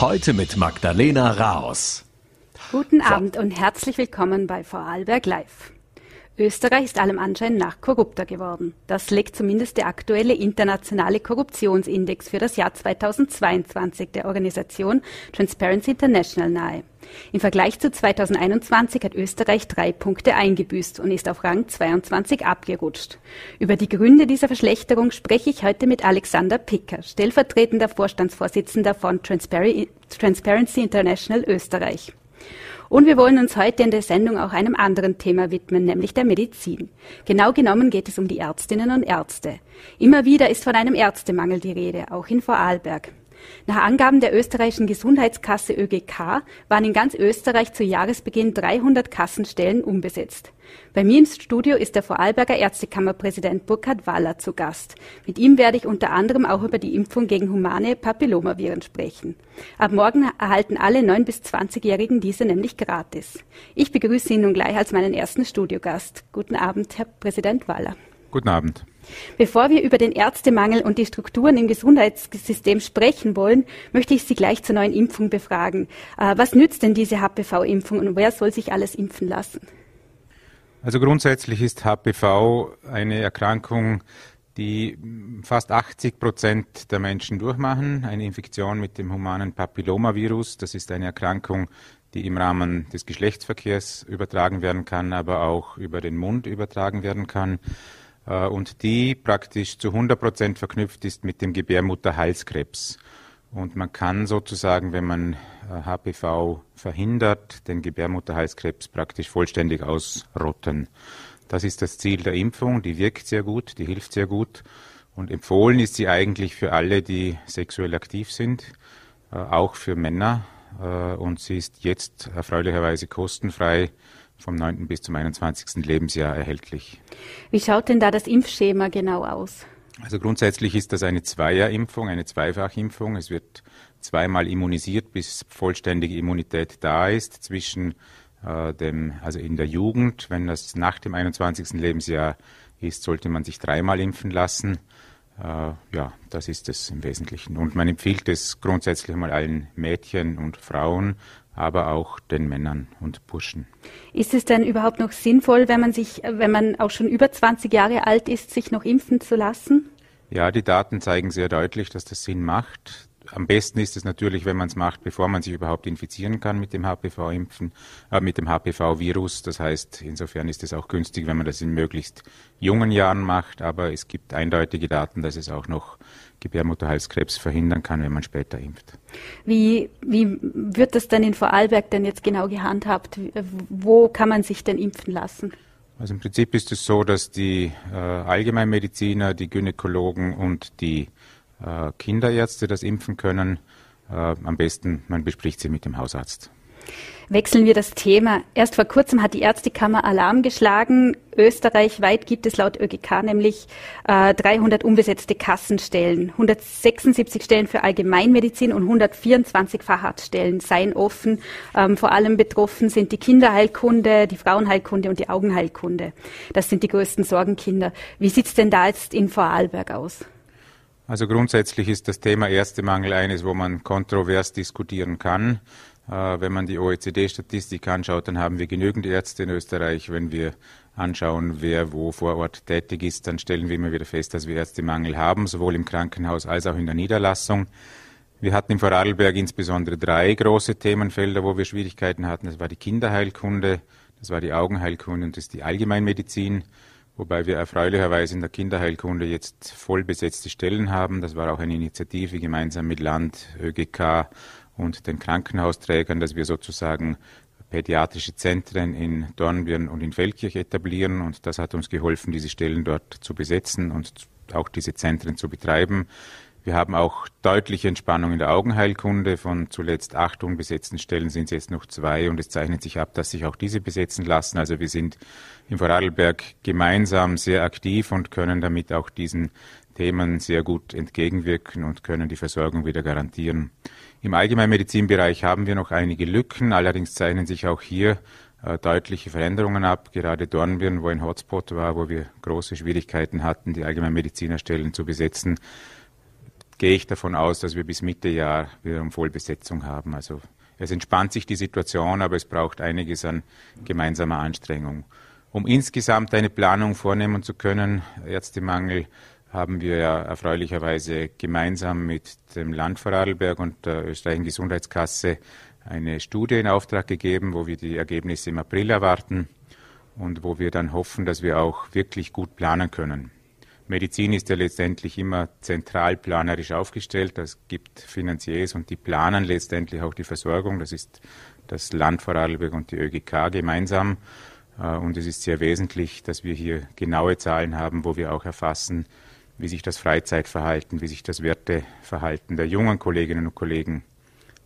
Heute mit Magdalena Raos. Guten Abend und herzlich willkommen bei Vorarlberg Live. Österreich ist allem Anschein nach korrupter geworden. Das legt zumindest der aktuelle internationale Korruptionsindex für das Jahr 2022 der Organisation Transparency International nahe. Im Vergleich zu 2021 hat Österreich drei Punkte eingebüßt und ist auf Rang 22 abgerutscht. Über die Gründe dieser Verschlechterung spreche ich heute mit Alexander Picker, stellvertretender Vorstandsvorsitzender von Transparency International Österreich. Und wir wollen uns heute in der Sendung auch einem anderen Thema widmen, nämlich der Medizin. Genau genommen geht es um die Ärztinnen und Ärzte. Immer wieder ist von einem Ärztemangel die Rede, auch in Vorarlberg. Nach Angaben der österreichischen Gesundheitskasse ÖGK waren in ganz Österreich zu Jahresbeginn 300 Kassenstellen unbesetzt. Bei mir im Studio ist der Vorarlberger Ärztekammerpräsident Burkhard Waller zu Gast. Mit ihm werde ich unter anderem auch über die Impfung gegen humane Papillomaviren sprechen. Ab morgen erhalten alle 9- bis 20-Jährigen diese nämlich gratis. Ich begrüße ihn nun gleich als meinen ersten Studiogast. Guten Abend, Herr Präsident Waller. Guten Abend. Bevor wir über den Ärztemangel und die Strukturen im Gesundheitssystem sprechen wollen, möchte ich Sie gleich zur neuen Impfung befragen. Äh, was nützt denn diese HPV-Impfung und wer soll sich alles impfen lassen? Also grundsätzlich ist HPV eine Erkrankung, die fast 80 Prozent der Menschen durchmachen. Eine Infektion mit dem humanen Papillomavirus. Das ist eine Erkrankung, die im Rahmen des Geschlechtsverkehrs übertragen werden kann, aber auch über den Mund übertragen werden kann. Äh, und die praktisch zu 100 Prozent verknüpft ist mit dem Gebärmutterhalskrebs. Und man kann sozusagen, wenn man HPV äh, verhindert, den Gebärmutterhalskrebs praktisch vollständig ausrotten. Das ist das Ziel der Impfung. Die wirkt sehr gut, die hilft sehr gut. Und empfohlen ist sie eigentlich für alle, die sexuell aktiv sind, äh, auch für Männer. Und sie ist jetzt erfreulicherweise kostenfrei vom 9. bis zum 21. Lebensjahr erhältlich. Wie schaut denn da das Impfschema genau aus? Also grundsätzlich ist das eine Zweierimpfung, eine Zweifachimpfung. Es wird zweimal immunisiert, bis vollständige Immunität da ist zwischen äh, dem, also in der Jugend. Wenn das nach dem 21. Lebensjahr ist, sollte man sich dreimal impfen lassen. Äh, ja, das ist es im Wesentlichen. Und man empfiehlt es grundsätzlich mal allen Mädchen und Frauen, aber auch den Männern und Burschen. Ist es denn überhaupt noch sinnvoll, wenn man sich, wenn man auch schon über 20 Jahre alt ist, sich noch impfen zu lassen? Ja, die Daten zeigen sehr deutlich, dass das Sinn macht. Am besten ist es natürlich, wenn man es macht, bevor man sich überhaupt infizieren kann mit dem HPV-Impfen, äh, mit dem HPV-Virus. Das heißt, insofern ist es auch günstig, wenn man das in möglichst jungen Jahren macht. Aber es gibt eindeutige Daten, dass es auch noch Gebärmutterhalskrebs verhindern kann, wenn man später impft. Wie, wie wird das denn in Vorarlberg denn jetzt genau gehandhabt? Wo kann man sich denn impfen lassen? Also im Prinzip ist es so, dass die äh, Allgemeinmediziner, die Gynäkologen und die äh, Kinderärzte das impfen können. Äh, am besten, man bespricht sie mit dem Hausarzt. Wechseln wir das Thema. Erst vor kurzem hat die Ärztekammer Alarm geschlagen. Österreichweit gibt es laut ÖGK nämlich äh, 300 unbesetzte Kassenstellen. 176 Stellen für Allgemeinmedizin und 124 Facharztstellen seien offen. Ähm, vor allem betroffen sind die Kinderheilkunde, die Frauenheilkunde und die Augenheilkunde. Das sind die größten Sorgenkinder. Wie sieht's denn da jetzt in Vorarlberg aus? Also grundsätzlich ist das Thema Ärztemangel eines, wo man kontrovers diskutieren kann. Äh, wenn man die OECD-Statistik anschaut, dann haben wir genügend Ärzte in Österreich. Wenn wir anschauen, wer wo vor Ort tätig ist, dann stellen wir immer wieder fest, dass wir Ärztemangel haben, sowohl im Krankenhaus als auch in der Niederlassung. Wir hatten im Vorarlberg insbesondere drei große Themenfelder, wo wir Schwierigkeiten hatten. Das war die Kinderheilkunde, das war die Augenheilkunde und das ist die Allgemeinmedizin wobei wir erfreulicherweise in der Kinderheilkunde jetzt voll besetzte Stellen haben. Das war auch eine Initiative gemeinsam mit Land, ÖGK und den Krankenhausträgern, dass wir sozusagen pädiatrische Zentren in Dornbirn und in Feldkirch etablieren und das hat uns geholfen, diese Stellen dort zu besetzen und auch diese Zentren zu betreiben. Wir haben auch deutliche Entspannung in der Augenheilkunde. Von zuletzt acht unbesetzten Stellen sind es jetzt noch zwei und es zeichnet sich ab, dass sich auch diese besetzen lassen. Also wir sind im Vorarlberg gemeinsam sehr aktiv und können damit auch diesen Themen sehr gut entgegenwirken und können die Versorgung wieder garantieren. Im Allgemeinmedizinbereich haben wir noch einige Lücken, allerdings zeichnen sich auch hier äh, deutliche Veränderungen ab. Gerade Dornbirn, wo ein Hotspot war, wo wir große Schwierigkeiten hatten, die Allgemeinmedizinerstellen zu besetzen, gehe ich davon aus, dass wir bis Mitte Jahr wieder um Vollbesetzung haben. Also es entspannt sich die Situation, aber es braucht einiges an gemeinsamer Anstrengung. Um insgesamt eine Planung vornehmen zu können, Ärztemangel, haben wir ja erfreulicherweise gemeinsam mit dem Land Vorarlberg und der österreichischen Gesundheitskasse eine Studie in Auftrag gegeben, wo wir die Ergebnisse im April erwarten und wo wir dann hoffen, dass wir auch wirklich gut planen können. Medizin ist ja letztendlich immer zentral planerisch aufgestellt. Es gibt Finanziers und die planen letztendlich auch die Versorgung. Das ist das Land Vorarlberg und die ÖGK gemeinsam. Äh, und es ist sehr wesentlich, dass wir hier genaue Zahlen haben, wo wir auch erfassen, wie sich das Freizeitverhalten, wie sich das Werteverhalten der jungen Kolleginnen und Kollegen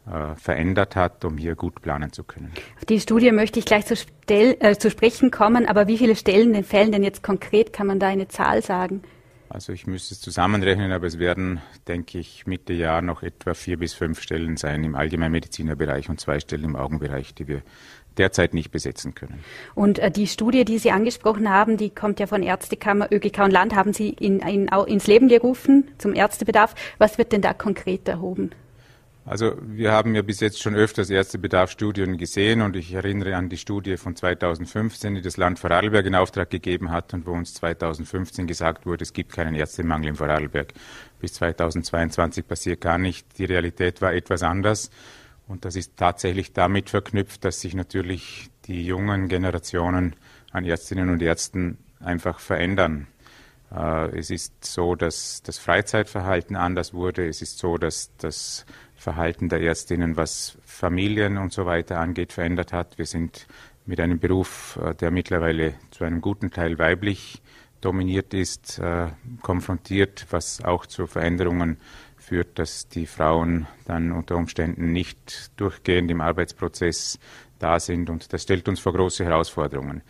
äh, verändert hat, um hier gut planen zu können. Auf die Studie möchte ich gleich zu, Stell, äh, zu sprechen kommen, aber wie viele Stellen denn fällen denn jetzt konkret? Kann man da eine Zahl sagen? Also ich müsste es zusammenrechnen, aber es werden, denke ich, Mitte Jahr noch etwa vier bis fünf Stellen sein im Allgemeinmedizinerbereich und zwei Stellen im Augenbereich, die wir derzeit nicht besetzen können. Und äh, die Studie, die Sie angesprochen haben, die kommt ja von Ärztekammer, ÖGK und Land, haben Sie in, in, ins Leben gerufen zum Ärztebedarf. Was wird denn da konkret erhoben? Also wir haben ja bis jetzt schon öfters Ärztebedarfsstudien gesehen und ich erinnere an die Studie von 2015, die das Land Vorarlberg in Auftrag gegeben hat und wo uns 2015 gesagt wurde, es gibt keinen Ärztemangel in Vorarlberg. Bis 2022 passiert gar nicht. Die Realität war etwas anders. Und das ist tatsächlich damit verknüpft, dass sich natürlich die jungen Generationen an Ärztinnen und Ärzten einfach verändern. Äh, es ist so, dass das Freizeitverhalten anders wurde. Es ist so, dass das Verhalten der Ärztinnen, was Familien und so weiter angeht, verändert hat. Wir sind mit einem Beruf, äh, der mittlerweile zu einem guten Teil weiblich dominiert ist, äh, konfrontiert, was auch zu Veränderungen führt, dass die Frauen dann unter Umständen nicht durchgehend im Arbeitsprozess da sind. Und das stellt uns vor große Herausforderungen.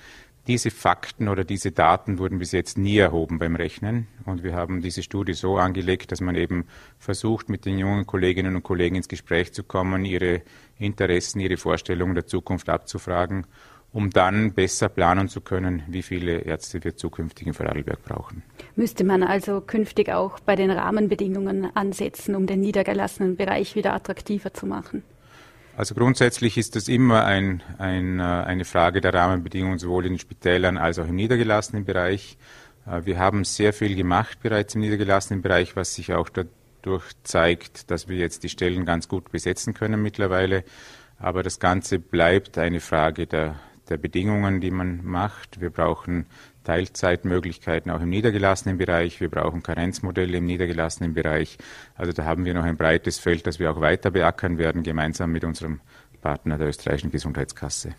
Diese Fakten oder diese Daten wurden bis jetzt nie erhoben beim Rechnen. Und wir haben diese Studie so angelegt, dass man eben versucht, mit den jungen Kolleginnen und Kollegen ins Gespräch zu kommen, ihre Interessen, ihre Vorstellungen der Zukunft abzufragen um dann besser planen zu können, wie viele Ärzte wir zukünftig in Vorarlberg brauchen. Müsste man also künftig auch bei den Rahmenbedingungen ansetzen, um den niedergelassenen Bereich wieder attraktiver zu machen? Also grundsätzlich ist das immer ein, ein, äh, eine Frage der Rahmenbedingungen sowohl in den Spitälern als auch im niedergelassenen Bereich. Äh, wir haben sehr viel gemacht bereits im niedergelassenen Bereich, was sich auch dadurch zeigt, dass wir jetzt die Stellen ganz gut besetzen können mittlerweile. Aber das Ganze bleibt eine Frage der, der Bedingungen, die man macht. Wir brauchen Teilzeitmöglichkeiten auch im niedergelassenen Bereich. Wir brauchen Karenzmodelle im niedergelassenen Bereich. Also da haben wir noch ein breites Feld, das wir auch weiter beackern werden, gemeinsam mit unserem Partner der österreichischen Gesundheitskasse.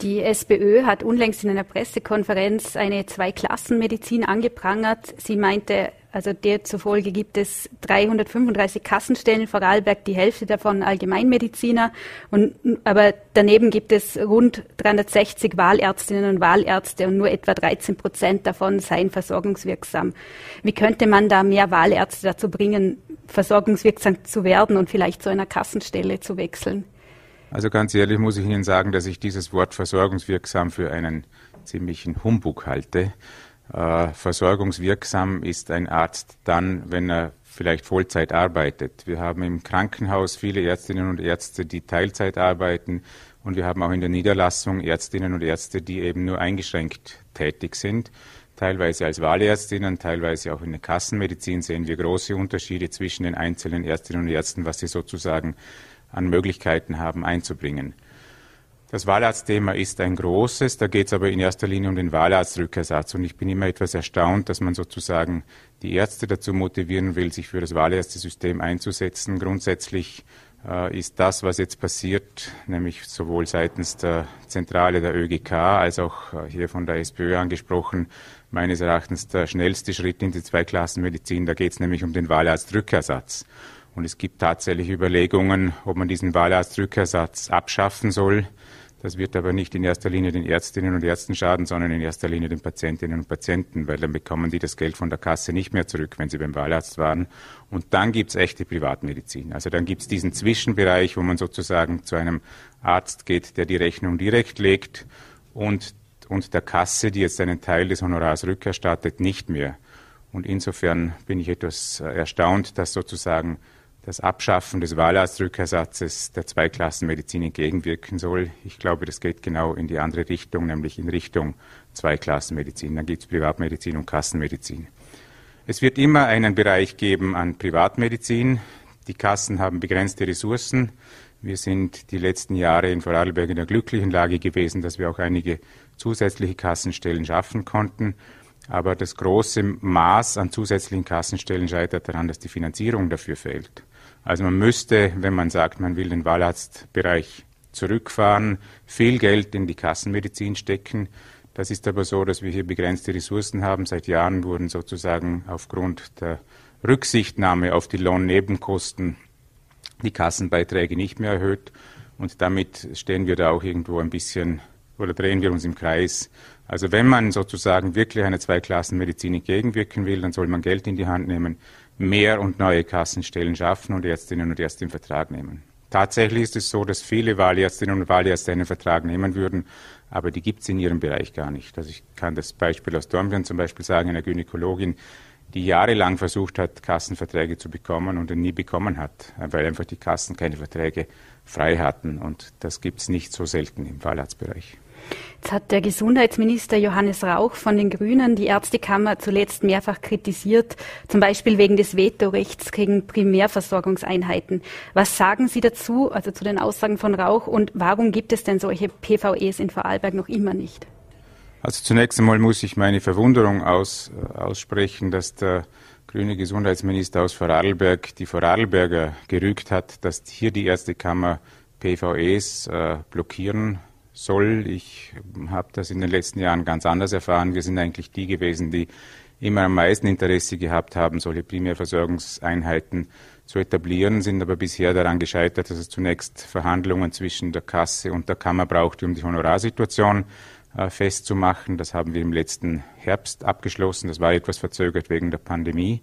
Die SPÖ hat unlängst in einer Pressekonferenz eine Zweiklassenmedizin angeprangert. Sie meinte, also der zufolge gibt es 335 Kassenstellen in Vorarlberg, die Hälfte davon Allgemeinmediziner. Und, aber daneben gibt es rund 360 Wahlärztinnen und Wahlärzte und nur etwa 13 Prozent davon seien versorgungswirksam. Wie könnte man da mehr Wahlärzte dazu bringen, versorgungswirksam zu werden und vielleicht zu einer Kassenstelle zu wechseln? Also ganz ehrlich muss ich Ihnen sagen, dass ich dieses Wort versorgungswirksam für einen ziemlichen Humbug halte. Äh, versorgungswirksam ist ein Arzt dann, wenn er vielleicht Vollzeit arbeitet. Wir haben im Krankenhaus viele Ärztinnen und Ärzte, die Teilzeit arbeiten und wir haben auch in der Niederlassung Ärztinnen und Ärzte, die eben nur eingeschränkt tätig sind. Teilweise als Wahlärztinnen, teilweise auch in der Kassenmedizin sehen wir große Unterschiede zwischen den einzelnen Ärztinnen und Ärzten, was sie sozusagen an Möglichkeiten haben einzubringen. Das Wahlarztthema ist ein großes, da geht es aber in erster Linie um den Wahlarztrückersatz. Und ich bin immer etwas erstaunt, dass man sozusagen die Ärzte dazu motivieren will, sich für das Wahlärztesystem einzusetzen. Grundsätzlich äh, ist das, was jetzt passiert, nämlich sowohl seitens der Zentrale der ÖGK als auch äh, hier von der SPÖ angesprochen, meines Erachtens der schnellste Schritt in die Zweiklassenmedizin. Da geht es nämlich um den Wahlarztrückersatz. Und es gibt tatsächlich Überlegungen, ob man diesen Wahlarztrückersatz abschaffen soll. Das wird aber nicht in erster Linie den Ärztinnen und Ärzten schaden, sondern in erster Linie den Patientinnen und Patienten, weil dann bekommen die das Geld von der Kasse nicht mehr zurück, wenn sie beim Wahlarzt waren. Und dann gibt es echte Privatmedizin. Also dann gibt es diesen Zwischenbereich, wo man sozusagen zu einem Arzt geht, der die Rechnung direkt legt und, und der Kasse, die jetzt einen Teil des Honorars rückerstattet, nicht mehr. Und insofern bin ich etwas erstaunt, dass sozusagen das Abschaffen des Wahlarztrückersatzes der Zweiklassenmedizin entgegenwirken soll. Ich glaube, das geht genau in die andere Richtung, nämlich in Richtung Zweiklassenmedizin. Dann gibt es Privatmedizin und Kassenmedizin. Es wird immer einen Bereich geben an Privatmedizin. Die Kassen haben begrenzte Ressourcen. Wir sind die letzten Jahre in Vorarlberg in der glücklichen Lage gewesen, dass wir auch einige zusätzliche Kassenstellen schaffen konnten. Aber das große Maß an zusätzlichen Kassenstellen scheitert daran, dass die Finanzierung dafür fehlt. Also man müsste, wenn man sagt, man will den Wahlarztbereich zurückfahren, viel Geld in die Kassenmedizin stecken. Das ist aber so, dass wir hier begrenzte Ressourcen haben. Seit Jahren wurden sozusagen aufgrund der Rücksichtnahme auf die Lohnnebenkosten die Kassenbeiträge nicht mehr erhöht. Und damit stehen wir da auch irgendwo ein bisschen oder drehen wir uns im Kreis. Also wenn man sozusagen wirklich einer Zweiklassenmedizin entgegenwirken will, dann soll man Geld in die Hand nehmen, mehr und neue Kassenstellen schaffen und Ärztinnen und Ärzte in Vertrag nehmen. Tatsächlich ist es so, dass viele Wahlärztinnen und Wahlärzte einen Vertrag nehmen würden, aber die gibt es in ihrem Bereich gar nicht. Also ich kann das Beispiel aus Dornbirn zum Beispiel sagen, eine Gynäkologin, die jahrelang versucht hat, Kassenverträge zu bekommen und nie bekommen hat, weil einfach die Kassen keine Verträge frei hatten. Und das gibt es nicht so selten im Wahlarztbereich. Jetzt hat der Gesundheitsminister Johannes Rauch von den Grünen die Ärztekammer zuletzt mehrfach kritisiert, zum Beispiel wegen des Vetorechts gegen Primärversorgungseinheiten. Was sagen Sie dazu, also zu den Aussagen von Rauch, und warum gibt es denn solche PVEs in Vorarlberg noch immer nicht? Also zunächst einmal muss ich meine Verwunderung aus, äh, aussprechen, dass der grüne Gesundheitsminister aus Vorarlberg die Vorarlberger gerügt hat, dass hier die Ärztekammer PVEs äh, blockieren soll. Ich habe das in den letzten Jahren ganz anders erfahren. Wir sind eigentlich die gewesen, die immer am meisten Interesse gehabt haben, solche Primärversorgungseinheiten zu etablieren, sind aber bisher daran gescheitert, dass es zunächst Verhandlungen zwischen der Kasse und der Kammer brauchte, um die Honorarsituation äh, festzumachen. Das haben wir im letzten Herbst abgeschlossen. Das war etwas verzögert wegen der Pandemie.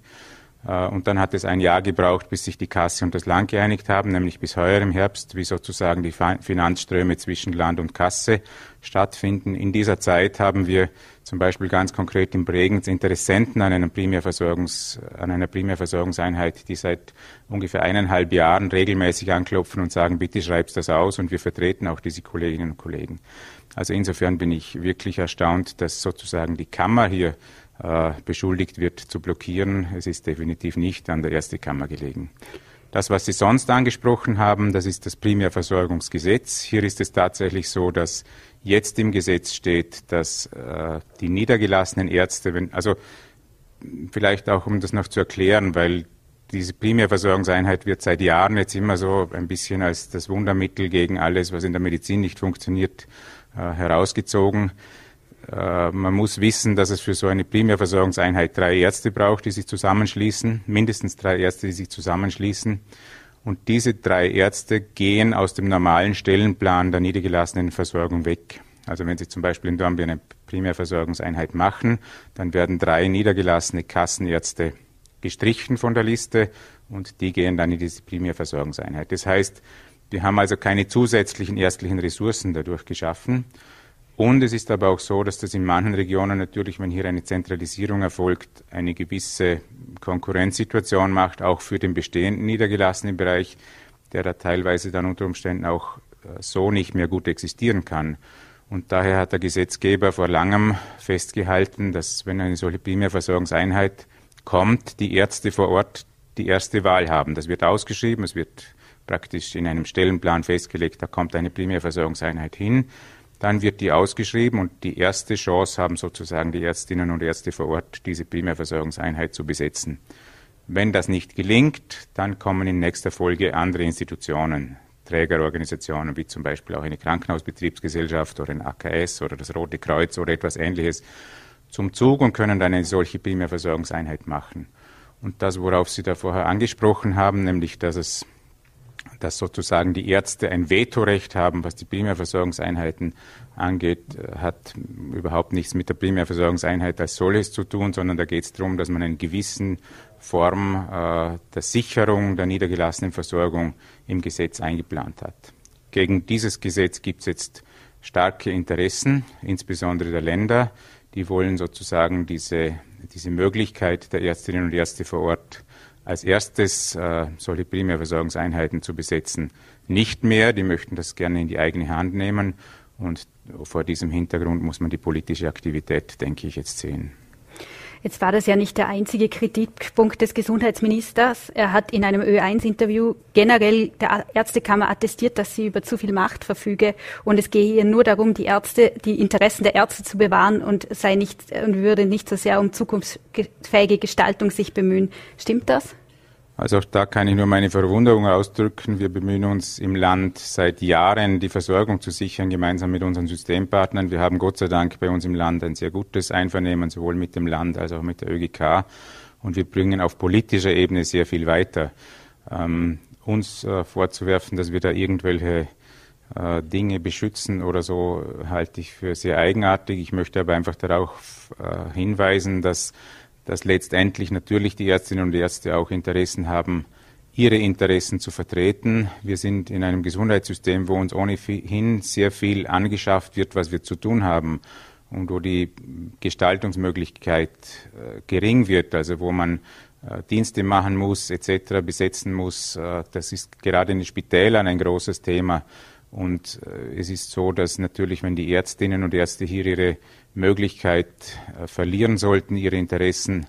Äh, und dann hat es ein Jahr gebraucht, bis sich die Kasse und das Land geeinigt haben, nämlich bis heuer im Herbst, wie sozusagen die Finanzströme zwischen Land und Kasse stattfinden. In dieser Zeit haben wir zum Beispiel ganz konkret in Bregenz Interessenten an einer, Primärversorgungs, an einer Primärversorgungseinheit, die seit ungefähr eineinhalb Jahren regelmäßig anklopfen und sagen, bitte schreibst das aus und wir vertreten auch diese Kolleginnen und Kollegen. Also insofern bin ich wirklich erstaunt, dass sozusagen die Kammer hier beschuldigt wird zu blockieren. Es ist definitiv nicht an der Erste Kammer gelegen. Das, was Sie sonst angesprochen haben, das ist das Primärversorgungsgesetz. Hier ist es tatsächlich so, dass jetzt im Gesetz steht, dass äh, die niedergelassenen Ärzte, wenn, also vielleicht auch, um das noch zu erklären, weil diese Primärversorgungseinheit wird seit Jahren jetzt immer so ein bisschen als das Wundermittel gegen alles, was in der Medizin nicht funktioniert, äh, herausgezogen. Äh, man muss wissen, dass es für so eine Primärversorgungseinheit drei Ärzte braucht, die sich zusammenschließen, mindestens drei Ärzte, die sich zusammenschließen. Und diese drei Ärzte gehen aus dem normalen Stellenplan der niedergelassenen Versorgung weg. Also wenn Sie zum Beispiel in Dornbirn eine Primärversorgungseinheit machen, dann werden drei niedergelassene Kassenärzte gestrichen von der Liste und die gehen dann in diese Primärversorgungseinheit. Das heißt, wir haben also keine zusätzlichen ärztlichen Ressourcen dadurch geschaffen. Und es ist aber auch so, dass das in manchen Regionen natürlich, wenn hier eine Zentralisierung erfolgt, eine gewisse Konkurrenzsituation macht, auch für den bestehenden niedergelassenen Bereich, der da teilweise dann unter Umständen auch äh, so nicht mehr gut existieren kann. Und daher hat der Gesetzgeber vor langem festgehalten, dass wenn eine solche Primärversorgungseinheit kommt, die Ärzte vor Ort die erste Wahl haben. Das wird ausgeschrieben, es wird praktisch in einem Stellenplan festgelegt, da kommt eine Primärversorgungseinheit hin. Dann wird die ausgeschrieben und die erste Chance haben sozusagen die Ärztinnen und Ärzte vor Ort, diese Primärversorgungseinheit zu besetzen. Wenn das nicht gelingt, dann kommen in nächster Folge andere Institutionen, Trägerorganisationen wie zum Beispiel auch eine Krankenhausbetriebsgesellschaft oder ein AKS oder das Rote Kreuz oder etwas ähnliches zum Zug und können dann eine solche Primärversorgungseinheit machen. Und das, worauf Sie da vorher angesprochen haben, nämlich dass es dass sozusagen die Ärzte ein Vetorecht haben, was die Primärversorgungseinheiten angeht, hat überhaupt nichts mit der Primärversorgungseinheit als solches zu tun, sondern da geht es darum, dass man eine gewisse Form äh, der Sicherung der niedergelassenen Versorgung im Gesetz eingeplant hat. Gegen dieses Gesetz gibt es jetzt starke Interessen, insbesondere der Länder, die wollen sozusagen diese diese Möglichkeit der Ärztinnen und Ärzte vor Ort als erstes äh, solche Primärversorgungseinheiten zu besetzen, nicht mehr. Die möchten das gerne in die eigene Hand nehmen. Und vor diesem Hintergrund muss man die politische Aktivität, denke ich, jetzt sehen. Jetzt war das ja nicht der einzige Kritikpunkt des Gesundheitsministers. Er hat in einem Ö1-Interview generell der Ärztekammer attestiert, dass sie über zu viel Macht verfüge und es gehe ihr nur darum, die Ärzte, die Interessen der Ärzte zu bewahren und sei nicht und würde nicht so sehr um zukunftsfähige Gestaltung sich bemühen. Stimmt das? Also auch da kann ich nur meine Verwunderung ausdrücken. Wir bemühen uns im Land seit Jahren, die Versorgung zu sichern, gemeinsam mit unseren Systempartnern. Wir haben Gott sei Dank bei uns im Land ein sehr gutes Einvernehmen, sowohl mit dem Land als auch mit der ÖGK. Und wir bringen auf politischer Ebene sehr viel weiter. Ähm, uns äh, vorzuwerfen, dass wir da irgendwelche äh, Dinge beschützen oder so, halte ich für sehr eigenartig. Ich möchte aber einfach darauf äh, hinweisen, dass dass letztendlich natürlich die Ärztinnen und Ärzte auch Interessen haben, ihre Interessen zu vertreten. Wir sind in einem Gesundheitssystem, wo uns ohnehin sehr viel angeschafft wird, was wir zu tun haben und wo die Gestaltungsmöglichkeit äh, gering wird, also wo man äh, Dienste machen muss, etc., besetzen muss. Äh, das ist gerade in den Spitälern ein großes Thema. Und äh, es ist so, dass natürlich, wenn die Ärztinnen und Ärzte hier ihre Möglichkeit äh, verlieren sollten, ihre Interessen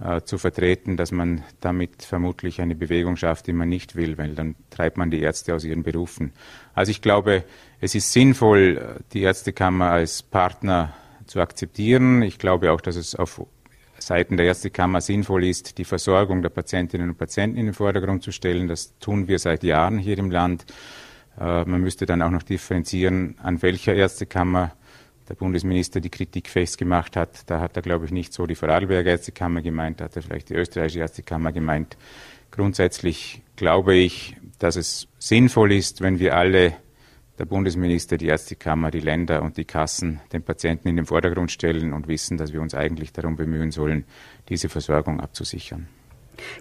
äh, zu vertreten, dass man damit vermutlich eine Bewegung schafft, die man nicht will, weil dann treibt man die Ärzte aus ihren Berufen. Also ich glaube, es ist sinnvoll, die Ärztekammer als Partner zu akzeptieren. Ich glaube auch, dass es auf Seiten der Ärztekammer sinnvoll ist, die Versorgung der Patientinnen und Patienten in den Vordergrund zu stellen. Das tun wir seit Jahren hier im Land. Äh, man müsste dann auch noch differenzieren, an welcher Ärztekammer der Bundesminister die Kritik festgemacht hat. Da hat er, glaube ich, nicht so die Vorarlberger Ärztekammer gemeint, da hat er vielleicht die österreichische Ärztekammer gemeint. Grundsätzlich glaube ich, dass es sinnvoll ist, wenn wir alle, der Bundesminister, die Ärztekammer, die Länder und die Kassen, den Patienten in den Vordergrund stellen und wissen, dass wir uns eigentlich darum bemühen sollen, diese Versorgung abzusichern.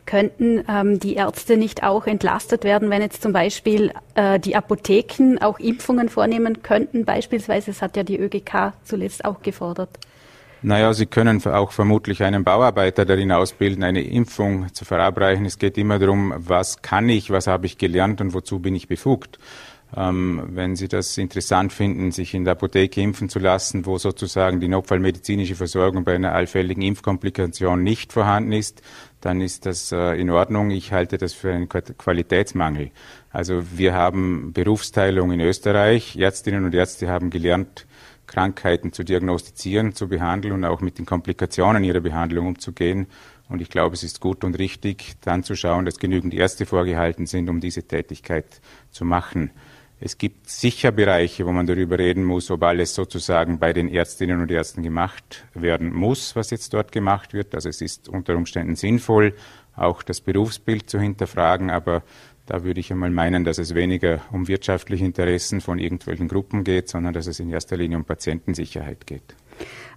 Könnten ähm, die Ärzte nicht auch entlastet werden, wenn jetzt zum Beispiel äh, die Apotheken auch Impfungen vornehmen könnten? Beispielsweise, das hat ja die ÖGK zuletzt auch gefordert. Naja, Sie können auch vermutlich einen Bauarbeiter darin ausbilden, eine Impfung zu verabreichen. Es geht immer darum, was kann ich, was habe ich gelernt und wozu bin ich befugt. Ähm, wenn Sie das interessant finden, sich in der Apotheke impfen zu lassen, wo sozusagen die notfallmedizinische Versorgung bei einer allfälligen Impfkomplikation nicht vorhanden ist, dann ist das äh, in Ordnung. Ich halte das für einen Qualitätsmangel. Also wir haben Berufsteilung in Österreich. Ärztinnen und Ärzte haben gelernt, Krankheiten zu diagnostizieren, zu behandeln und auch mit den Komplikationen ihrer Behandlung umzugehen. Und ich glaube, es ist gut und richtig, dann zu schauen, dass genügend Ärzte vorgehalten sind, um diese Tätigkeit zu machen. Es gibt sicher Bereiche, wo man darüber reden muss, ob alles sozusagen bei den Ärztinnen und Ärzten gemacht werden muss, was jetzt dort gemacht wird. Also es ist unter Umständen sinnvoll, auch das Berufsbild zu hinterfragen, aber da würde ich einmal meinen, dass es weniger um wirtschaftliche Interessen von irgendwelchen Gruppen geht, sondern dass es in erster Linie um Patientensicherheit geht.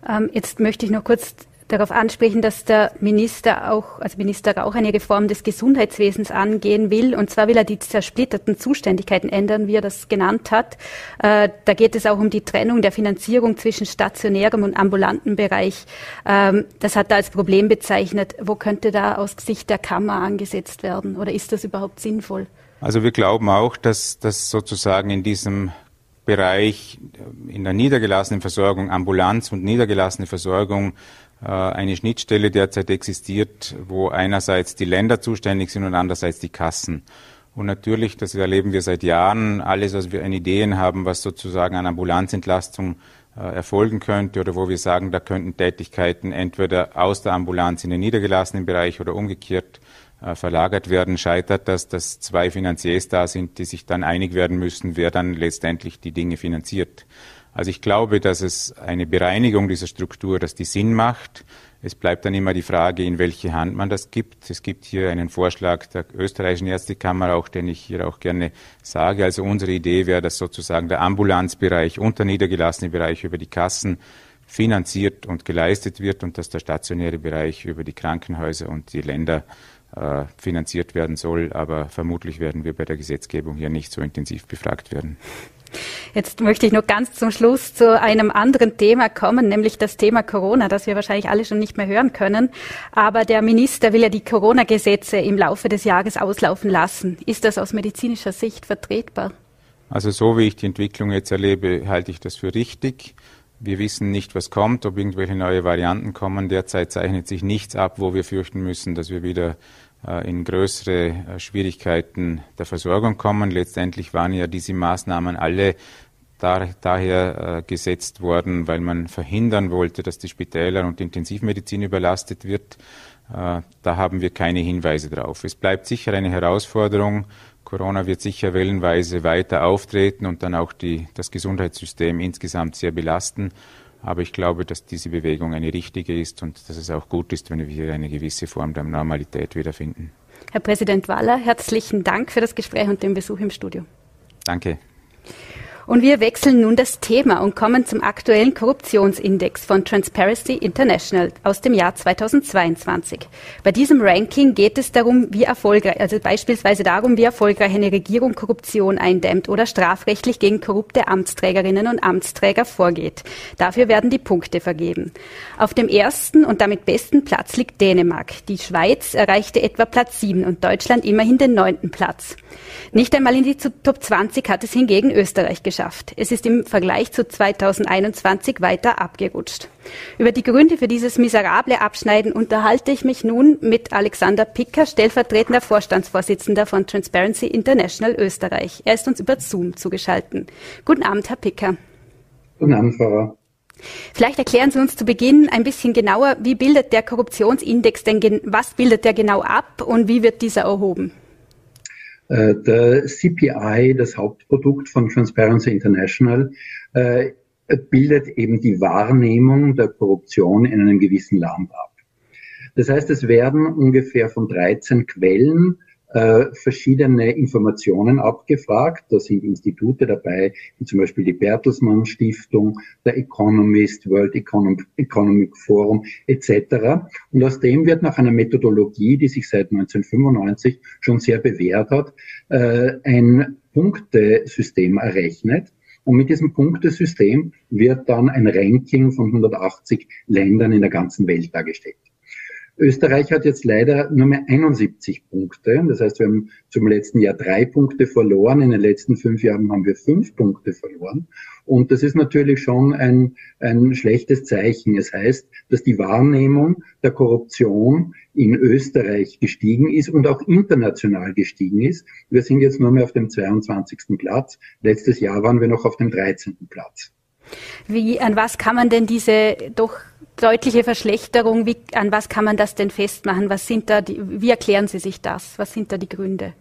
Ähm, jetzt möchte ich noch kurz darauf ansprechen, dass der Minister auch, also Minister auch eine Reform des Gesundheitswesens angehen will. Und zwar will er die zersplitterten Zuständigkeiten ändern, wie er das genannt hat. Äh, da geht es auch um die Trennung der Finanzierung zwischen stationärem und ambulanten Bereich. Ähm, das hat er als Problem bezeichnet. Wo könnte da aus Sicht der Kammer angesetzt werden? Oder ist das überhaupt sinnvoll? Also wir glauben auch, dass das sozusagen in diesem Bereich in der niedergelassenen Versorgung, Ambulanz und niedergelassene Versorgung eine Schnittstelle derzeit existiert, wo einerseits die Länder zuständig sind und andererseits die Kassen. Und natürlich, das erleben wir seit Jahren, alles, was wir an Ideen haben, was sozusagen an Ambulanzentlastung äh, erfolgen könnte oder wo wir sagen, da könnten Tätigkeiten entweder aus der Ambulanz in den niedergelassenen Bereich oder umgekehrt äh, verlagert werden, scheitert das, dass zwei Finanziers da sind, die sich dann einig werden müssen, wer dann letztendlich die Dinge finanziert. Also ich glaube, dass es eine Bereinigung dieser Struktur, dass die Sinn macht. Es bleibt dann immer die Frage, in welche Hand man das gibt. Es gibt hier einen Vorschlag der österreichischen Ärztekammer, auch den ich hier auch gerne sage. Also unsere Idee wäre, dass sozusagen der Ambulanzbereich und der niedergelassene Bereich über die Kassen finanziert und geleistet wird und dass der stationäre Bereich über die Krankenhäuser und die Länder äh, finanziert werden soll. Aber vermutlich werden wir bei der Gesetzgebung hier nicht so intensiv befragt werden. Jetzt möchte ich noch ganz zum Schluss zu einem anderen Thema kommen, nämlich das Thema Corona, das wir wahrscheinlich alle schon nicht mehr hören können. Aber der Minister will ja die Corona-Gesetze im Laufe des Jahres auslaufen lassen. Ist das aus medizinischer Sicht vertretbar? Also so wie ich die Entwicklung jetzt erlebe, halte ich das für richtig. Wir wissen nicht, was kommt, ob irgendwelche neue Varianten kommen. Derzeit zeichnet sich nichts ab, wo wir fürchten müssen, dass wir wieder in größere äh, Schwierigkeiten der Versorgung kommen. Letztendlich waren ja diese Maßnahmen alle daher äh, gesetzt worden, weil man verhindern wollte, dass die Spitäler und die Intensivmedizin überlastet wird. da haben wir keine Hinweise drauf. Es bleibt sicher eine Herausforderung. Corona wird sicher wellenweise weiter auftreten und dann auch die, das Gesundheitssystem insgesamt sehr belasten. Aber ich glaube, dass diese Bewegung eine richtige ist und dass es auch gut ist, wenn wir hier eine gewisse Form der Normalität wiederfinden. Herr Präsident Waller, herzlichen Dank für das Gespräch und den Besuch im Studio. Danke. Und wir wechseln nun das Thema und kommen zum aktuellen Korruptionsindex von Transparency International aus dem Jahr 2022. Bei diesem Ranking geht es darum, wie erfolgreich, also beispielsweise darum, wie erfolgreich eine Regierung Korruption eindämmt oder strafrechtlich gegen korrupte Amtsträgerinnen und Amtsträger vorgeht. Dafür werden die Punkte vergeben. Auf dem ersten und damit besten Platz liegt Dänemark. Die Schweiz erreichte etwa Platz sieben und Deutschland immerhin den neunten Platz. Nicht einmal in die Top 20 hat es hingegen Österreich geschafft geschafft. Es ist im Vergleich zu 2021 weiter abgerutscht. Über die Gründe für dieses miserable Abschneiden unterhalte ich mich nun mit Alexander Picker, stellvertretender Vorstandsvorsitzender von Transparency International Österreich. Er ist uns über Zoom zugeschaltet. Guten Abend, Herr Picker. Guten Abend, Frau. Vielleicht erklären Sie uns zu Beginn ein bisschen genauer, wie bildet der Korruptionsindex denn, was bildet der genau ab und wie wird dieser erhoben? Äh, der CPI, das Hauptprodukt von Transparency International, äh, bildet eben die Wahrnehmung der Korruption in einem gewissen Land ab. Das heißt, es werden ungefähr von 13 Quellen äh, verschiedene Informationen abgefragt. Da sind Institute dabei, wie zum Beispiel die Bertelsmann Stiftung, der Economist, World Economic Forum etc. Und aus dem wird nach einer Methodologie, die sich seit 1995 schon sehr bewährt hat, äh, ein Punktesystem errechnet. Und mit diesem Punktesystem wird dann ein Ranking von 180 Ländern in der ganzen Welt dargestellt. Österreich hat jetzt leider nur mehr 71 Punkte. Das heißt, wir haben zum letzten Jahr drei Punkte verloren. In den letzten fünf Jahren haben wir fünf Punkte verloren. Und das ist natürlich schon ein, ein schlechtes Zeichen. Es heißt, dass die Wahrnehmung der Korruption in Österreich gestiegen ist und auch international gestiegen ist. Wir sind jetzt nur mehr auf dem 22. Platz. Letztes Jahr waren wir noch auf dem 13. Platz. Wie, an was kann man denn diese doch deutliche Verschlechterung, wie, an was kann man das denn festmachen? Was sind da die, wie erklären Sie sich das? Was sind da die Gründe?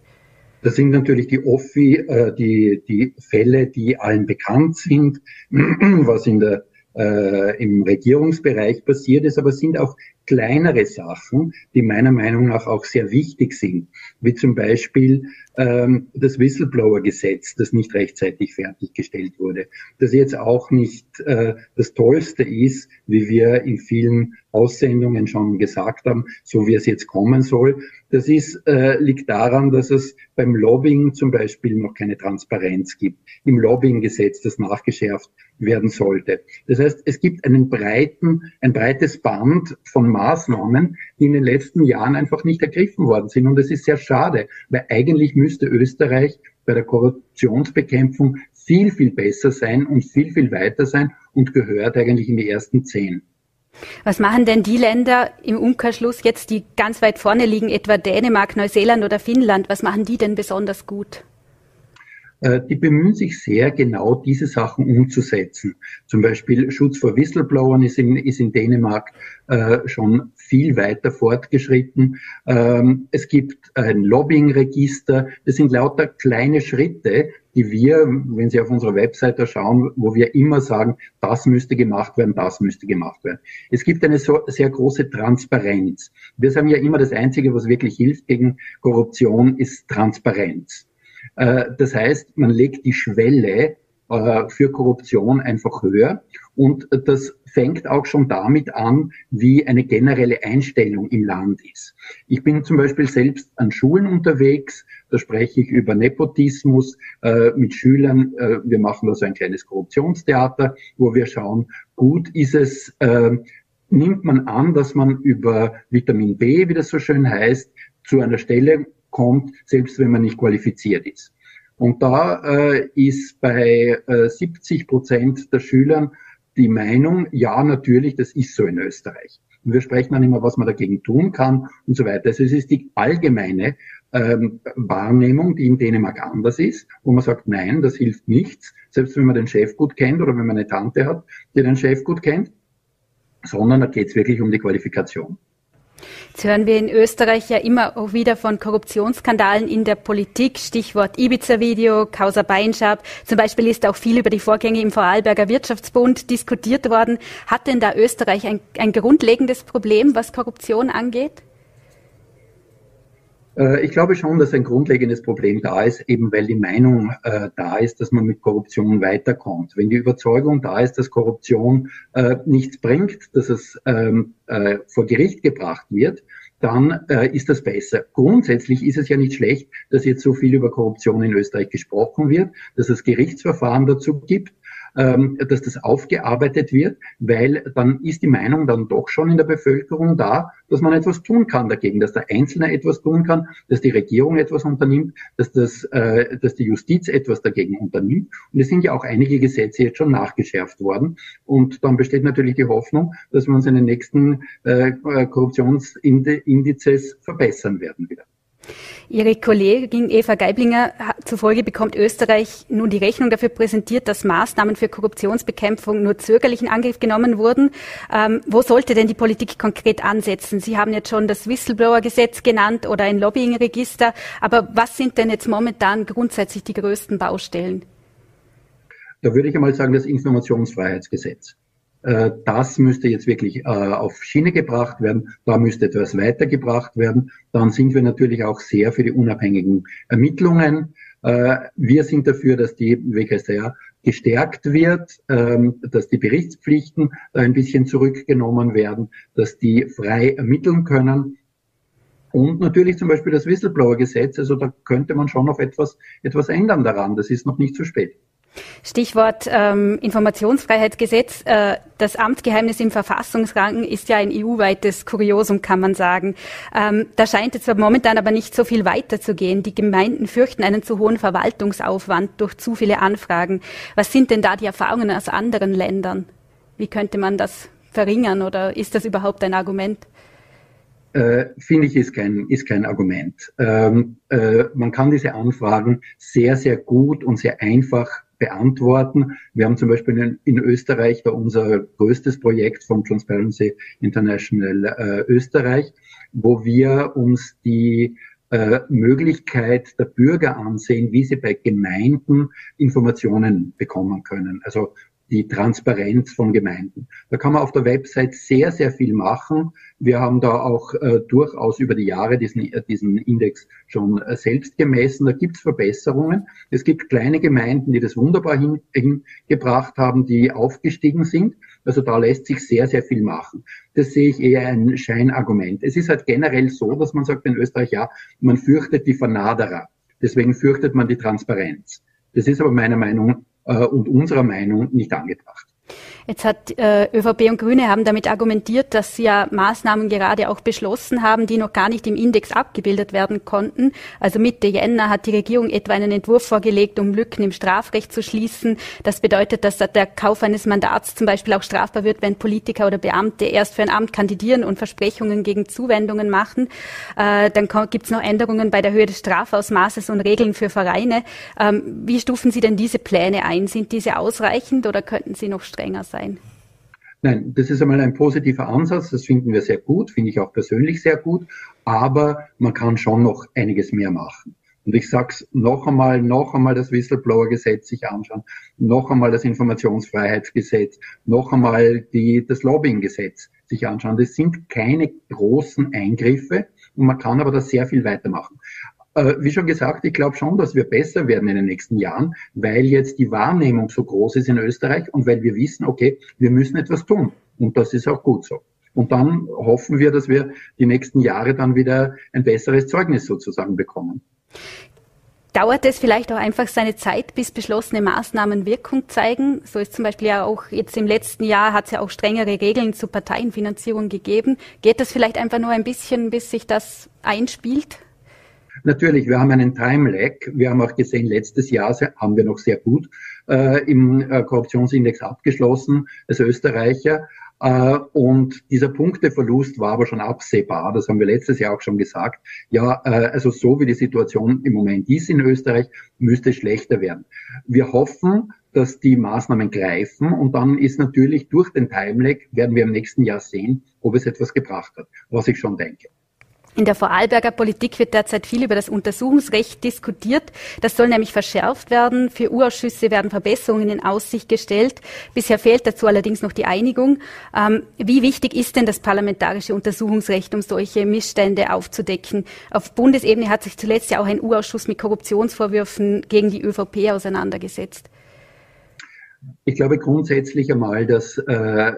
Das sind natürlich die Offi, äh, die, die Fälle, die allen bekannt sind, was in der äh, im Regierungsbereich passiert ist, aber es sind auch kleinere Sachen, die meiner Meinung nach auch sehr wichtig sind, wie zum Beispiel ähm, das Whistleblower-Gesetz, das nicht rechtzeitig fertiggestellt wurde, das jetzt auch nicht äh, das Tollste ist, wie wir in vielen Aussendungen schon gesagt haben, so wie es jetzt kommen soll. Das ist, äh, liegt daran, dass es beim Lobbying zum Beispiel noch keine Transparenz gibt, im Lobbying-Gesetz, das nachgeschärft werden sollte. Das heißt, es gibt einen breiten, ein breites Band von Maßnahmen, die in den letzten Jahren einfach nicht ergriffen worden sind. Und das ist sehr schade, weil eigentlich müsste Österreich bei der Korruptionsbekämpfung viel, viel besser sein und viel, viel weiter sein und gehört eigentlich in die ersten zehn. Was machen denn die Länder im Umkehrschluss jetzt, die ganz weit vorne liegen, etwa Dänemark, Neuseeland oder Finnland? Was machen die denn besonders gut? Äh, die bemühen sich sehr, genau diese Sachen umzusetzen. Zum Beispiel Schutz vor Whistleblowern ist in, ist in Dänemark äh, schon viel weiter fortgeschritten. Ähm, es gibt ein Lobbying-Register. Das sind lauter kleine Schritte, die wir, wenn Sie auf unserer Webseite schauen, wo wir immer sagen, das müsste gemacht werden, das müsste gemacht werden. Es gibt eine so, sehr große Transparenz. Wir sagen ja immer, das Einzige, was wirklich hilft gegen Korruption, ist Transparenz. Äh, das heißt, man legt die Schwelle äh, für Korruption einfach höher und das fängt auch schon damit an, wie eine generelle Einstellung im Land ist. Ich bin zum Beispiel selbst an Schulen unterwegs, da spreche ich über Nepotismus äh, mit Schülern. Äh, wir machen da so ein kleines Korruptionstheater, wo wir schauen, gut ist es, äh, nimmt man an, dass man über Vitamin B, wie das so schön heißt, zu einer Stelle kommt, selbst wenn man nicht qualifiziert ist. Und da äh, ist bei äh, 70 Prozent der Schülern die Meinung, ja, natürlich, das ist so in Österreich. Und wir sprechen dann immer, was man dagegen tun kann und so weiter. Also es ist die allgemeine ähm, Wahrnehmung, die in Dänemark anders ist, wo man sagt, nein, das hilft nichts, selbst wenn man den Chef gut kennt oder wenn man eine Tante hat, die den Chef gut kennt, sondern da geht es wirklich um die Qualifikation. Jetzt hören wir in Österreich ja immer auch wieder von Korruptionsskandalen in der Politik. Stichwort Ibiza-Video, Causa Beinschab. Zum Beispiel ist auch viel über die Vorgänge im Vorarlberger Wirtschaftsbund diskutiert worden. Hat denn da Österreich ein, ein grundlegendes Problem, was Korruption angeht? Äh, ich glaube schon, dass ein grundlegendes Problem da ist, eben weil die Meinung äh, da ist, dass man mit Korruption weiterkommt. Wenn die Überzeugung da ist, dass Korruption äh, nichts bringt, dass es ähm, äh, vor Gericht gebracht wird, dann äh, ist das besser. Grundsätzlich ist es ja nicht schlecht, dass jetzt so viel über Korruption in Österreich gesprochen wird, dass es Gerichtsverfahren dazu gibt ähm, dass das aufgearbeitet wird, weil dann ist die Meinung dann doch schon in der Bevölkerung da, dass man etwas tun kann dagegen, dass der Einzelne etwas tun kann, dass die Regierung etwas unternimmt, dass, das, äh, dass die Justiz etwas dagegen unternimmt. Und es sind ja auch einige Gesetze jetzt schon nachgeschärft worden. Und dann besteht natürlich die Hoffnung, dass wir uns in den nächsten äh, Korruptionsindizes verbessern werden wieder. Ihre Kollegin Eva Geiblinger zufolge bekommt Österreich nun die Rechnung dafür präsentiert, dass Maßnahmen für Korruptionsbekämpfung nur zögerlich in Angriff genommen wurden. Ähm, wo sollte denn die Politik konkret ansetzen? Sie haben jetzt schon das Whistleblower-Gesetz genannt oder ein Lobbying-Register. Aber was sind denn jetzt momentan grundsätzlich die größten Baustellen? Da würde ich einmal sagen, das Informationsfreiheitsgesetz. Äh, das müsste jetzt wirklich äh, auf Schiene gebracht werden. Da müsste etwas weitergebracht werden. Dann sind wir natürlich auch sehr für die unabhängigen Ermittlungen. Äh, wir sind dafür, dass die WKStA gestärkt wird, ähm, dass die Berichtspflichten ein bisschen zurückgenommen werden, dass die frei ermitteln können. Und natürlich zum Beispiel das Whistleblower-Gesetz. Also da könnte man schon noch etwas, etwas ändern daran. Das ist noch nicht zu spät. Stichwort ähm, Informationsfreiheitsgesetz. Äh, das Amtsgeheimnis im Verfassungsrang ist ja ein EU-weites Kuriosum, kann man sagen. Ähm, da scheint es momentan aber nicht so viel weiterzugehen. Die Gemeinden fürchten einen zu hohen Verwaltungsaufwand durch zu viele Anfragen. Was sind denn da die Erfahrungen aus anderen Ländern? Wie könnte man das verringern oder ist das überhaupt ein Argument? Äh, finde ich, ist kein, ist kein Argument. Ähm, äh, man kann diese Anfragen sehr, sehr gut und sehr einfach beantworten. Wir haben zum Beispiel in, in Österreich da unser größtes Projekt von Transparency International äh, Österreich, wo wir uns die äh, Möglichkeit der Bürger ansehen, wie sie bei Gemeinden Informationen bekommen können. Also die Transparenz von Gemeinden. Da kann man auf der Website sehr, sehr viel machen. Wir haben da auch äh, durchaus über die Jahre diesen, äh, diesen Index schon äh, selbst gemessen. Da gibt es Verbesserungen. Es gibt kleine Gemeinden, die das wunderbar hin, hingebracht haben, die aufgestiegen sind. Also da lässt sich sehr, sehr viel machen. Das sehe ich eher ein Scheinargument. Es ist halt generell so, dass man sagt in Österreich, ja, man fürchtet die Vernaderer. Deswegen fürchtet man die Transparenz. Das ist aber meiner Meinung und unserer Meinung nicht angebracht. Jetzt hat äh, ÖVP und Grüne haben damit argumentiert, dass sie ja Maßnahmen gerade auch beschlossen haben, die noch gar nicht im Index abgebildet werden konnten. Also Mitte Jänner hat die Regierung etwa einen Entwurf vorgelegt, um Lücken im Strafrecht zu schließen. Das bedeutet, dass der Kauf eines Mandats zum Beispiel auch strafbar wird, wenn Politiker oder Beamte erst für ein Amt kandidieren und Versprechungen gegen Zuwendungen machen. Äh, dann gibt es noch Änderungen bei der Höhe des Strafausmaßes und Regeln für Vereine. Ähm, wie stufen Sie denn diese Pläne ein? Sind diese ausreichend oder könnten sie noch strenger sein? Sein? Nein, das ist einmal ein positiver Ansatz. Das finden wir sehr gut, finde ich auch persönlich sehr gut. Aber man kann schon noch einiges mehr machen. Und ich sage es noch einmal, noch einmal das Whistleblower-Gesetz sich anschauen, noch einmal das Informationsfreiheitsgesetz, noch einmal die, das Lobbying-Gesetz sich anschauen. Das sind keine großen Eingriffe und man kann aber da sehr viel weitermachen. Äh, wie schon gesagt, ich glaube schon, dass wir besser werden in den nächsten Jahren, weil jetzt die Wahrnehmung so groß ist in Österreich und weil wir wissen, okay, wir müssen etwas tun. Und das ist auch gut so. Und dann hoffen wir, dass wir die nächsten Jahre dann wieder ein besseres Zeugnis sozusagen bekommen. Dauert es vielleicht auch einfach seine Zeit, bis beschlossene Maßnahmen Wirkung zeigen? So ist zum Beispiel ja auch jetzt im letzten Jahr hat es ja auch strengere Regeln zur Parteienfinanzierung gegeben. Geht das vielleicht einfach nur ein bisschen, bis sich das einspielt? Natürlich, wir haben einen Time-Lag. Wir haben auch gesehen, letztes Jahr haben wir noch sehr gut äh, im äh, Korruptionsindex abgeschlossen als Österreicher. Äh, und dieser Punkteverlust war aber schon absehbar. Das haben wir letztes Jahr auch schon gesagt. Ja, äh, also so wie die Situation im Moment ist in Österreich, müsste es schlechter werden. Wir hoffen, dass die Maßnahmen greifen und dann ist natürlich durch den Timelag werden wir im nächsten Jahr sehen, ob es etwas gebracht hat, was ich schon denke. In der Vorarlberger Politik wird derzeit viel über das Untersuchungsrecht diskutiert. Das soll nämlich verschärft werden. Für Urausschüsse werden Verbesserungen in Aussicht gestellt. Bisher fehlt dazu allerdings noch die Einigung. Ähm, wie wichtig ist denn das parlamentarische Untersuchungsrecht, um solche Missstände aufzudecken? Auf Bundesebene hat sich zuletzt ja auch ein Urausschuss mit Korruptionsvorwürfen gegen die ÖVP auseinandergesetzt. Ich glaube grundsätzlich einmal, dass äh,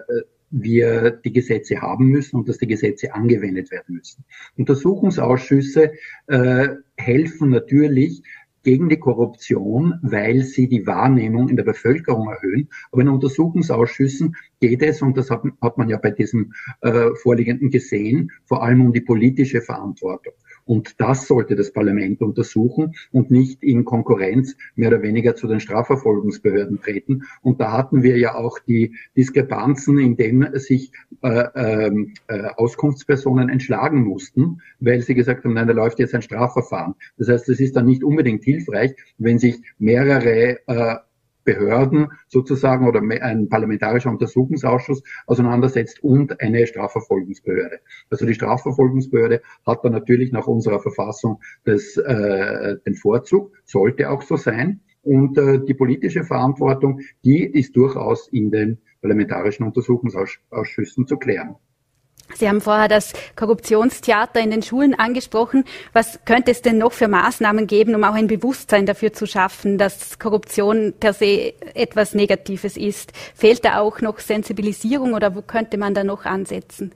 wir die Gesetze haben müssen und dass die Gesetze angewendet werden müssen. Untersuchungsausschüsse äh, helfen natürlich gegen die Korruption, weil sie die Wahrnehmung in der Bevölkerung erhöhen. Aber in Untersuchungsausschüssen geht es, und das hat, hat man ja bei diesem äh, vorliegenden gesehen, vor allem um die politische Verantwortung. Und das sollte das Parlament untersuchen und nicht in Konkurrenz mehr oder weniger zu den Strafverfolgungsbehörden treten. Und da hatten wir ja auch die Diskrepanzen, in denen sich äh, ähm, äh, Auskunftspersonen entschlagen mussten, weil sie gesagt haben, nein, da läuft jetzt ein Strafverfahren. Das heißt, es ist dann nicht unbedingt hilfreich, wenn sich mehrere äh, Behörden sozusagen oder ein parlamentarischer Untersuchungsausschuss auseinandersetzt und eine Strafverfolgungsbehörde. Also die Strafverfolgungsbehörde hat dann natürlich nach unserer Verfassung das, äh, den Vorzug, sollte auch so sein. Und äh, die politische Verantwortung, die ist durchaus in den parlamentarischen Untersuchungsausschüssen zu klären. Sie haben vorher das Korruptionstheater in den Schulen angesprochen. Was könnte es denn noch für Maßnahmen geben, um auch ein Bewusstsein dafür zu schaffen, dass Korruption per se etwas Negatives ist? Fehlt da auch noch Sensibilisierung oder wo könnte man da noch ansetzen?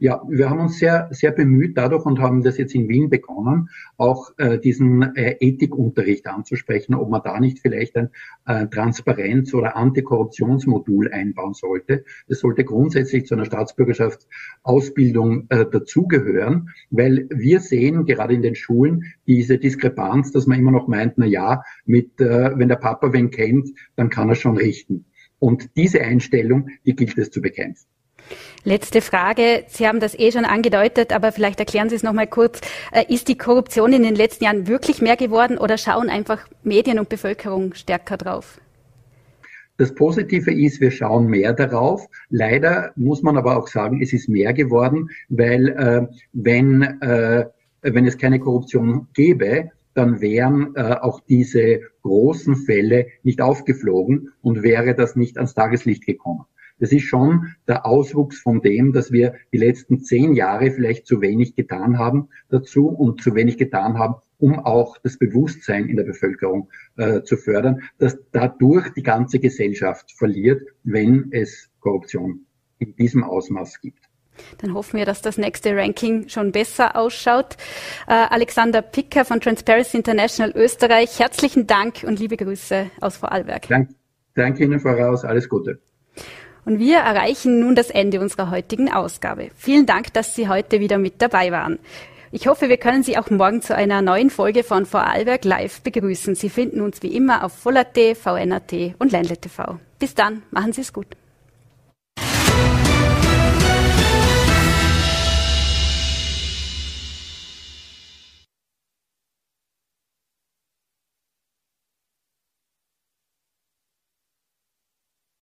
Ja, wir haben uns sehr, sehr bemüht dadurch und haben das jetzt in Wien begonnen, auch äh, diesen äh, Ethikunterricht anzusprechen, ob man da nicht vielleicht ein äh, Transparenz- oder Antikorruptionsmodul einbauen sollte. Das sollte grundsätzlich zu einer Staatsbürgerschaftsausbildung äh, dazugehören, weil wir sehen gerade in den Schulen diese Diskrepanz, dass man immer noch meint, na ja, mit, äh, wenn der Papa wen kennt, dann kann er schon richten. Und diese Einstellung, die gilt es zu bekämpfen. Letzte Frage. Sie haben das eh schon angedeutet, aber vielleicht erklären Sie es noch mal kurz. Äh, ist die Korruption in den letzten Jahren wirklich mehr geworden oder schauen einfach Medien und Bevölkerung stärker drauf? Das Positive ist, wir schauen mehr darauf. Leider muss man aber auch sagen, es ist mehr geworden, weil äh, wenn, äh, wenn es keine Korruption gäbe, dann wären äh, auch diese großen Fälle nicht aufgeflogen und wäre das nicht ans Tageslicht gekommen. Das ist schon der Auswuchs von dem, dass wir die letzten zehn Jahre vielleicht zu wenig getan haben dazu und zu wenig getan haben, um auch das Bewusstsein in der Bevölkerung äh, zu fördern, dass dadurch die ganze Gesellschaft verliert, wenn es Korruption in diesem Ausmaß gibt. Dann hoffen wir, dass das nächste Ranking schon besser ausschaut. Äh, Alexander Picker von Transparency International Österreich, herzlichen Dank und liebe Grüße aus Vorarlberg. Dank, danke Ihnen voraus, alles Gute. Und wir erreichen nun das Ende unserer heutigen Ausgabe. Vielen Dank, dass Sie heute wieder mit dabei waren. Ich hoffe, wir können Sie auch morgen zu einer neuen Folge von Vorarlberg Live begrüßen. Sie finden uns wie immer auf Voll.at, VNAT und Ländle TV. Bis dann, machen Sie es gut.